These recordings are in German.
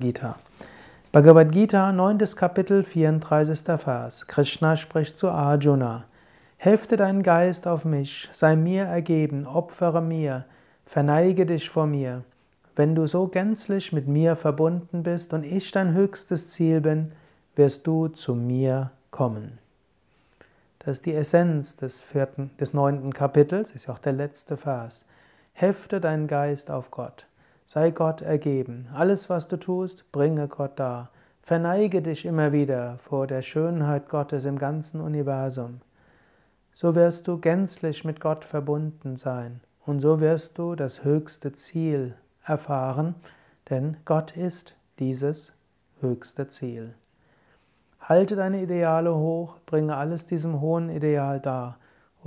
Gita. Bhagavad Gita, 9. Kapitel, 34. Vers. Krishna spricht zu Arjuna. Hefte deinen Geist auf mich, sei mir ergeben, opfere mir, verneige dich vor mir. Wenn du so gänzlich mit mir verbunden bist und ich dein höchstes Ziel bin, wirst du zu mir kommen. Das ist die Essenz des, vierten, des neunten Kapitels, ist ja auch der letzte Vers. Hefte deinen Geist auf Gott. Sei Gott ergeben. Alles, was du tust, bringe Gott dar. Verneige dich immer wieder vor der Schönheit Gottes im ganzen Universum. So wirst du gänzlich mit Gott verbunden sein und so wirst du das höchste Ziel erfahren, denn Gott ist dieses höchste Ziel. Halte deine Ideale hoch, bringe alles diesem hohen Ideal dar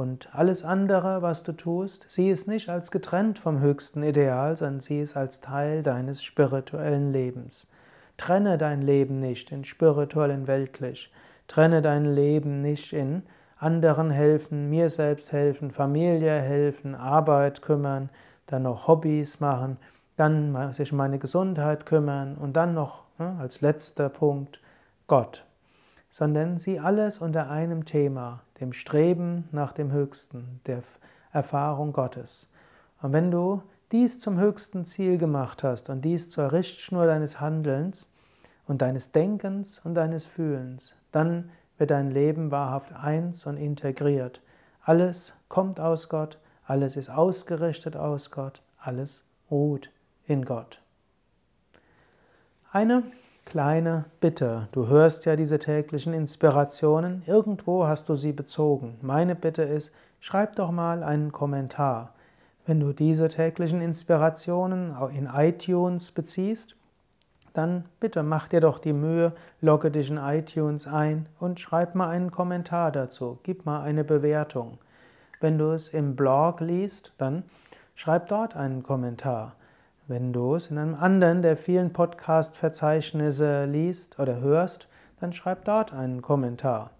und alles andere, was du tust, sieh es nicht als getrennt vom höchsten Ideal, sondern sieh es als Teil deines spirituellen Lebens. Trenne dein Leben nicht in spirituell und weltlich. Trenne dein Leben nicht in anderen helfen, mir selbst helfen, Familie helfen, Arbeit kümmern, dann noch Hobbys machen, dann sich um meine Gesundheit kümmern und dann noch ne, als letzter Punkt Gott sondern sieh alles unter einem Thema, dem Streben nach dem Höchsten, der Erfahrung Gottes. Und wenn du dies zum höchsten Ziel gemacht hast und dies zur Richtschnur deines Handelns und deines Denkens und deines Fühlens, dann wird dein Leben wahrhaft eins und integriert. Alles kommt aus Gott, alles ist ausgerichtet aus Gott, alles ruht in Gott. Eine kleine Bitte. Du hörst ja diese täglichen Inspirationen, irgendwo hast du sie bezogen. Meine Bitte ist, schreib doch mal einen Kommentar. Wenn du diese täglichen Inspirationen in iTunes beziehst, dann bitte mach dir doch die Mühe, logge dich in iTunes ein und schreib mal einen Kommentar dazu, gib mal eine Bewertung. Wenn du es im Blog liest, dann schreib dort einen Kommentar. Wenn du es in einem anderen der vielen Podcast-Verzeichnisse liest oder hörst, dann schreib dort einen Kommentar.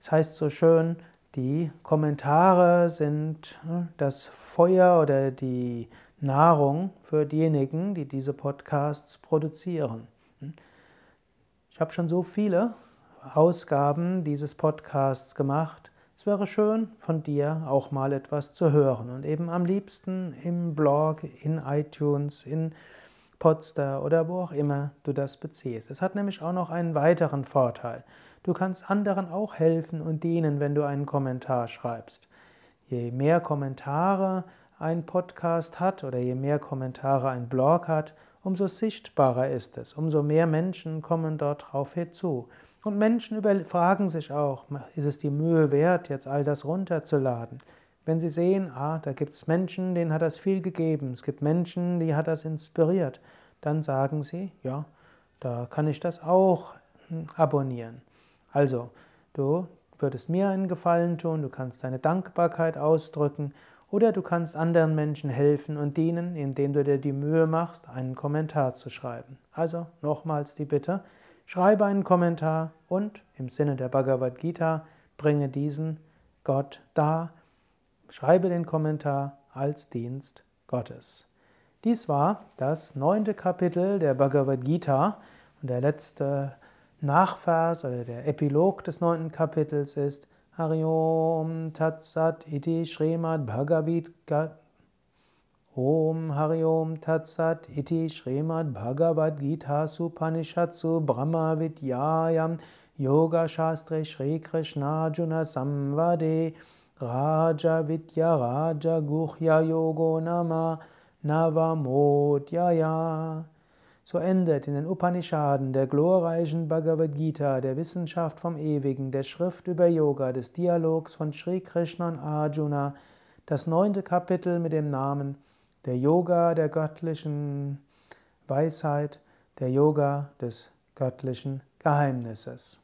Das heißt so schön, die Kommentare sind hm, das Feuer oder die Nahrung für diejenigen, die diese Podcasts produzieren. Ich habe schon so viele Ausgaben dieses Podcasts gemacht. Es wäre schön, von dir auch mal etwas zu hören und eben am liebsten im Blog, in iTunes, in Podster oder wo auch immer du das beziehst. Es hat nämlich auch noch einen weiteren Vorteil. Du kannst anderen auch helfen und dienen, wenn du einen Kommentar schreibst. Je mehr Kommentare ein Podcast hat oder je mehr Kommentare ein Blog hat, umso sichtbarer ist es, umso mehr Menschen kommen dort drauf hinzu. Und Menschen fragen sich auch, ist es die Mühe wert, jetzt all das runterzuladen? Wenn sie sehen, ah, da gibt es Menschen, denen hat das viel gegeben, es gibt Menschen, die hat das inspiriert, dann sagen sie, ja, da kann ich das auch hm, abonnieren. Also, du würdest mir einen Gefallen tun, du kannst deine Dankbarkeit ausdrücken oder du kannst anderen Menschen helfen und dienen, indem du dir die Mühe machst, einen Kommentar zu schreiben. Also nochmals die Bitte, Schreibe einen Kommentar und im Sinne der Bhagavad Gita bringe diesen Gott dar. Schreibe den Kommentar als Dienst Gottes. Dies war das neunte Kapitel der Bhagavad Gita und der letzte Nachvers oder der Epilog des neunten Kapitels ist Hariom Tatsat iti Srimad Bhagavad Om Hari Om Tat Sat Iti Srimad Bhagavad Gita Supanishatsu Brahma Vidyayam Yoga Shastre Shri Krishna Arjuna Samvade Raja Vidya Raja Guhya Yogo Nama Navamodhyaya. So endet in den Upanishaden der glorreichen Bhagavad Gita, der Wissenschaft vom Ewigen, der Schrift über Yoga, des Dialogs von Sri Krishna und Arjuna, das neunte Kapitel mit dem Namen der Yoga der göttlichen Weisheit, der Yoga des göttlichen Geheimnisses.